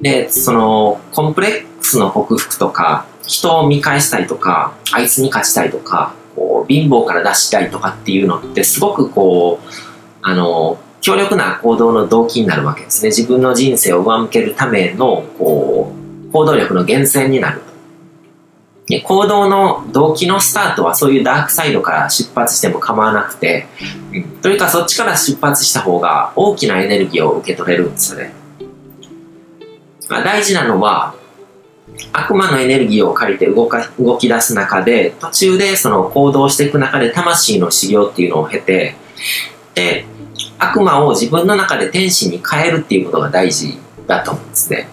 で、その、コンプレックスの克服とか、人を見返したいとか、あいつに勝ちたいとか、こう貧乏から脱したいとかっていうのってすごくこう、あの、強力な行動の動機になるわけですね。自分の人生を上向けるための、こう、行動力の源泉になる。で行動の動機のスタートはそういうダークサイドから出発しても構わなくて、というかそっちから出発した方が大きなエネルギーを受け取れるんですよね。まあ、大事なのは、悪魔のエネルギーを借りて動か動き出す中で、途中でその行動していく中で魂の修行っていうのを経て、で、悪魔を自分の中で天使に変えるっていうことが大事だと思うんですね。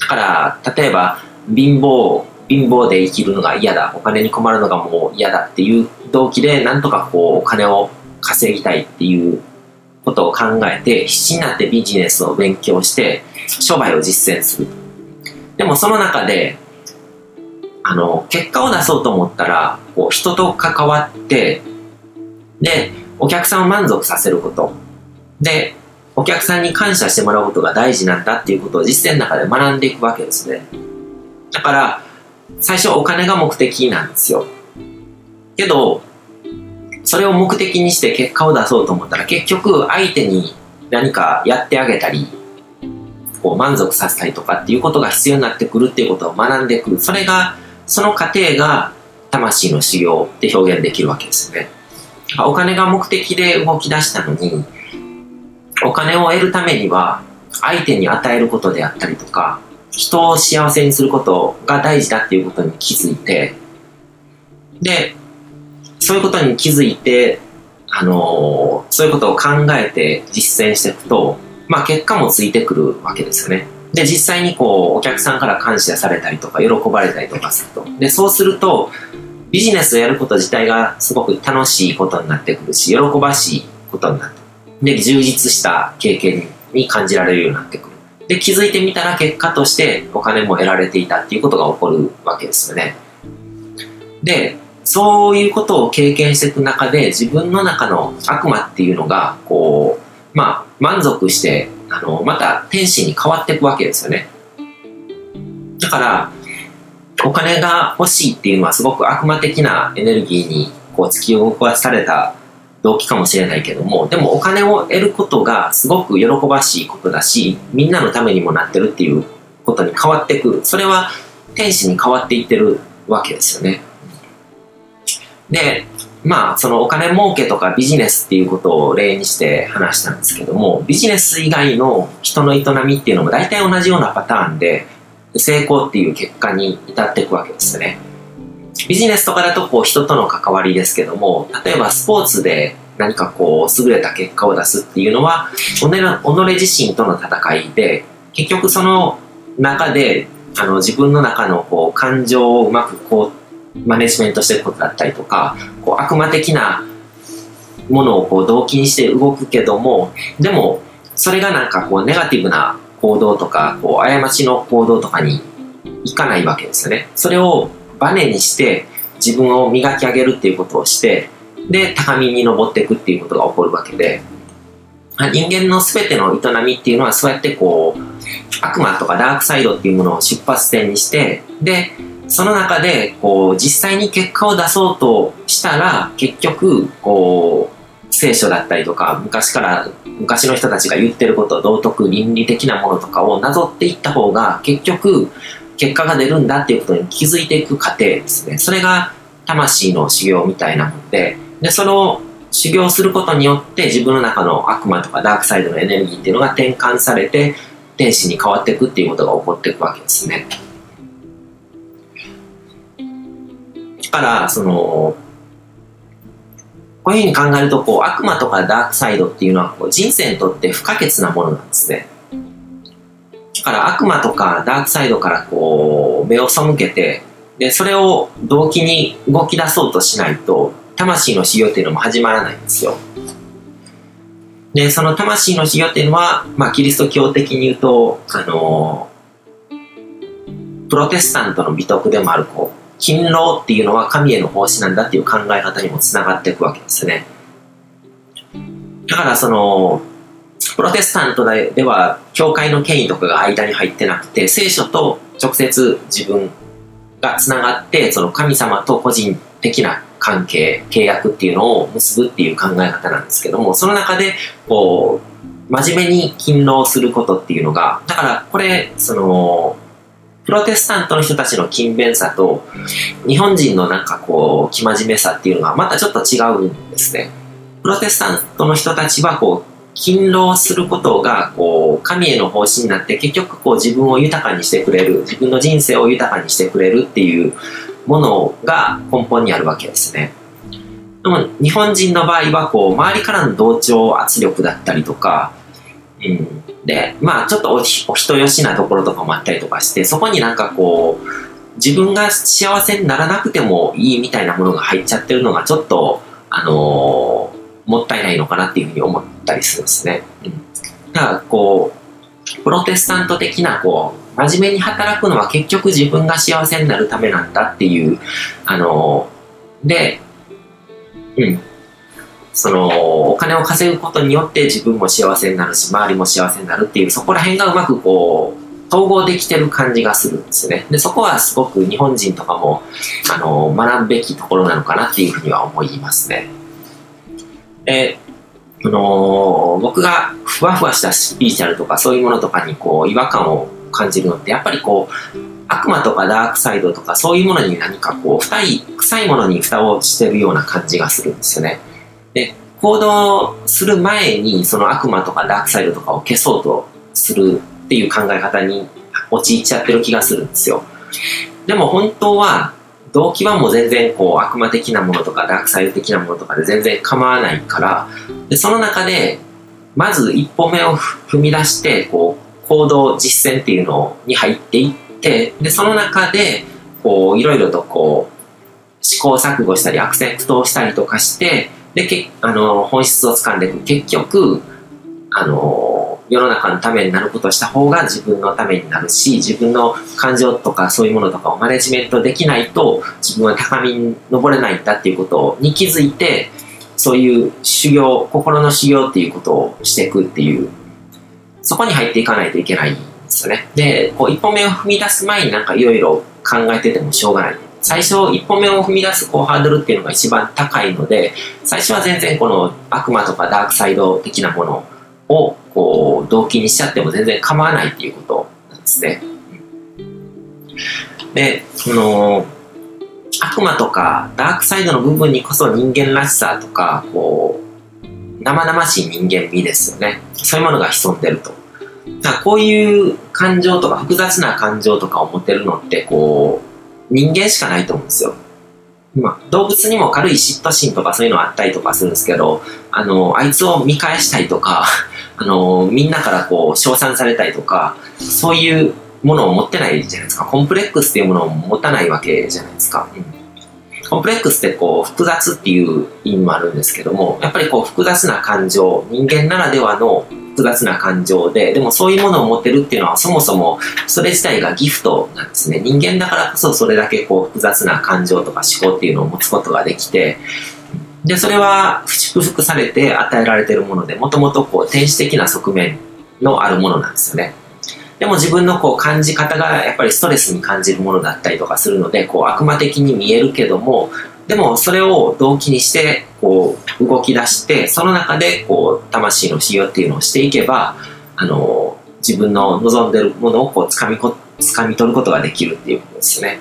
だから、例えば、貧乏、貧乏で生きるのが嫌だ、お金に困るのがもう嫌だっていう動機で、なんとかこう、お金を稼ぎたいっていうことを考えて、必死になってビジネスを勉強して、商売を実践する。でもその中で、あの、結果を出そうと思ったら、こう、人と関わって、で、お客さんを満足させること。で、お客さんに感謝してもらうことが大事なんだっていうことを実践の中で学んでいくわけですね。だから、最初お金が目的なんですよ。けど、それを目的にして結果を出そうと思ったら結局相手に何かやってあげたり、こう満足させたりとかっていうことが必要になってくるっていうことを学んでくる。それが、その過程が魂の修行って表現できるわけですね。お金が目的で動き出したのに、お金を得るためには、相手に与えることであったりとか、人を幸せにすることが大事だっていうことに気づいて、で、そういうことに気づいて、あのー、そういうことを考えて実践していくと、まあ結果もついてくるわけですよね。で、実際にこう、お客さんから感謝されたりとか、喜ばれたりとかすると。で、そうすると、ビジネスをやること自体がすごく楽しいことになってくるし、喜ばしいことになってで、充実した経験に感じられるようになってくる。で、気づいてみたら結果としてお金も得られていたっていうことが起こるわけですよね。で、そういうことを経験していく中で自分の中の悪魔っていうのが、こう、まあ、満足して、あの、また天使に変わっていくわけですよね。だから、お金が欲しいっていうのはすごく悪魔的なエネルギーにこう突き動かされた動機かもしれないけども、でもお金を得ることがすごく喜ばしいことだし、みんなのためにもなってるっていうことに変わってく。それは天使に変わっていってるわけですよね。で、まあ、そのお金儲けとかビジネスっていうことを例にして話したんですけども、ビジネス以外の人の営みっていうのも大体同じようなパターンで、成功っていう結果に至っていくわけですね。ビジネスとかだとこう人との関わりですけども、例えばスポーツで何かこう優れた結果を出すっていうのは、己自身との戦いで、結局その中であの自分の中のこう感情をうまくこうマネジメントしていくことだったりとか、こう悪魔的なものをこう動機にして動くけども、でもそれがなんかこうネガティブな行動とか、こう過ちの行動とかにいかないわけですよね。それをバネにして自分を磨き上げるっていうことをしてで高みに登っていくっていうことが起こるわけで人間の全ての営みっていうのはそうやってこう悪魔とかダークサイドっていうものを出発点にしてでその中でこう実際に結果を出そうとしたら結局こう聖書だったりとか昔から昔の人たちが言ってること道徳倫理的なものとかをなぞっていった方が結局結果が出るんだっていうことに気づいていく過程ですね。それが魂の修行みたいなもんで、で、その修行することによって自分の中の悪魔とかダークサイドのエネルギーっていうのが転換されて、天使に変わっていくっていうことが起こっていくわけですね。から、その、こういうふうに考えると、こう、悪魔とかダークサイドっていうのは、こう、人生にとって不可欠なものなんですね。だから悪魔とかダークサイドからこう目を背けてでそれを動機に動き出そうとしないと魂の修行っていうのも始まらないんですよでその魂の修行っていうのは、まあ、キリスト教的に言うとあのプロテスタントの美徳でもあるこう勤労っていうのは神への奉仕なんだっていう考え方にもつながっていくわけですね。だからそのプロテスタントでは教会の権威とかが間に入ってなくて聖書と直接自分がつながってその神様と個人的な関係契約っていうのを結ぶっていう考え方なんですけどもその中でこう真面目に勤労することっていうのがだからこれそのプロテスタントの人たちの勤勉さと日本人のなんかこう生真面目さっていうのがまたちょっと違うんですねプロテスタントの人たちはこう勤労することがこう神への方針になって結局こう自分を豊かにしてくれる自分の人生を豊かにしてくれるっていうものが根本にあるわけですね。でも日本人の場合はこう周りからの同調圧力だったりとか、うん、でまあちょっとお人よしなところとかもあったりとかしてそこになんかこう自分が幸せにならなくてもいいみたいなものが入っちゃってるのがちょっとあのーもったいないのかなっていうふうに思ったりするんですね。うん、だからこう、プロテスタント的なこう、真面目に働くのは結局自分が幸せになるためなんだっていう、あの、で、うん。その、お金を稼ぐことによって自分も幸せになるし、周りも幸せになるっていう、そこら辺がうまくこう、統合できてる感じがするんですよね。で、そこはすごく日本人とかも、あの、学ぶべきところなのかなっていうふうには思いますね。で、あのー、僕がふわふわしたスピーチャルとかそういうものとかにこう違和感を感じるのってやっぱりこう悪魔とかダークサイドとかそういうものに何かこう深い臭いものに蓋をしてるような感じがするんですよね。で行動する前にその悪魔とかダークサイドとかを消そうとするっていう考え方に陥っちゃってる気がするんですよ。でも本当は動機はもう全然こう悪魔的なものとかダークサイド的なものとかで全然構わないからでその中でまず一歩目を踏み出してこう行動実践っていうのに入っていってでその中でこういろいろとこう試行錯誤したりアクセプトをしたりとかしてでけあの本質をつかんでいく結局あの世の中のためになることをした方が自分のためになるし自分の感情とかそういうものとかをマネジメントできないと自分は高みに登れないんだっていうことに気づいてそういう修行心の修行っていうことをしていくっていうそこに入っていかないといけないんですよね。でこう一歩目を踏み出す前になんかいろいろ考えててもしょうがない。最初一歩目を踏み出すこうハードルっていうのが一番高いので最初は全然この悪魔とかダークサイド的なものをこう動機にしちゃっても全然構わないっていうことなんですね。で、その、悪魔とかダークサイドの部分にこそ人間らしさとか、こう、生々しい人間味ですよね。そういうものが潜んでると。だからこういう感情とか複雑な感情とかを持てるのって、こう、人間しかないと思うんですよ。まあ、動物にも軽い嫉妬心とかそういうのあったりとかするんですけど、あの、あいつを見返したいとか、あの、みんなからこう、称賛されたりとか、そういうものを持ってないじゃないですか。コンプレックスっていうものを持たないわけじゃないですか。うん、コンプレックスってこう、複雑っていう意味もあるんですけども、やっぱりこう、複雑な感情、人間ならではの複雑な感情で、でもそういうものを持ってるっていうのはそもそもそれ自体がギフトなんですね。人間だからこそそれだけこう複雑な感情とか思考っていうのを持つことができて、で、それは祝福されて与えられてるもので、もともとこう天使的な側面のあるものなんですよね。でも自分のこう感じ方がやっぱりストレスに感じるものだったりとかするので、こう悪魔的に見えるけども、でもそれを動機にしてこう動き出して、その中でこう魂の修行っていうのをしていけば、あの、自分の望んでるものをこう掴みこ、掴み取ることができるっていうことですね。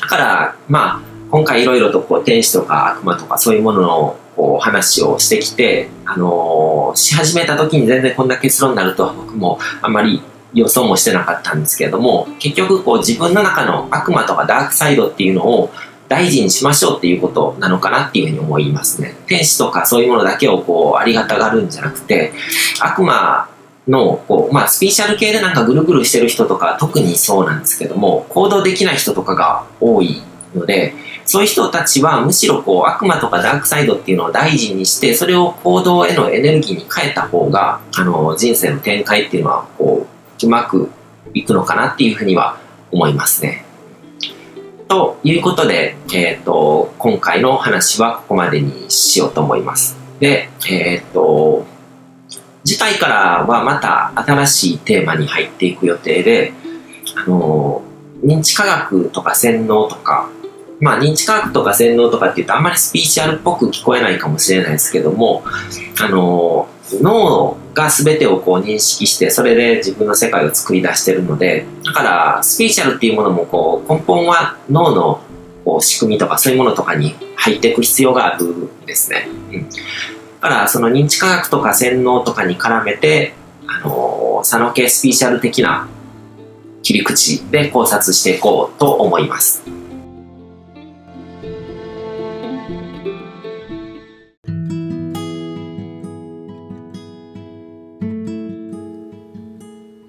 だから、まあ、今回いろいろとこう天使とか悪魔とかそういうもののこう話をしてきて、あのー、し始めた時に全然こんな結論になるとは僕もあんまり予想もしてなかったんですけれども結局こう自分の中の悪魔とかダークサイドっていうのを大事にしましょうっていうことなのかなっていうふうに思いますね。天使とかそういうものだけをこうありがたがるんじゃなくて悪魔のこう、まあ、スピーシャル系でなんかぐるぐるしてる人とか特にそうなんですけども行動できない人とかが多いのでそういう人たちはむしろこう悪魔とかダークサイドっていうのを大事にして、それを行動へのエネルギーに変えた方が、あの、人生の展開っていうのは、こう、うまくいくのかなっていうふうには思いますね。ということで、えっ、ー、と、今回の話はここまでにしようと思います。で、えっ、ー、と、次回からはまた新しいテーマに入っていく予定で、あの、認知科学とか洗脳とか、まあ認知科学とか洗脳とかって言うとあんまりスピーチュアルっぽく聞こえないかもしれないですけども、あの、脳が全てをこう認識して、それで自分の世界を作り出してるので、だからスピーチュアルっていうものもこう根本は脳のこう仕組みとかそういうものとかに入っていく必要があるんですね。うん、だからその認知科学とか洗脳とかに絡めて、あの佐野系スピーチュアル的な切り口で考察していこうと思います。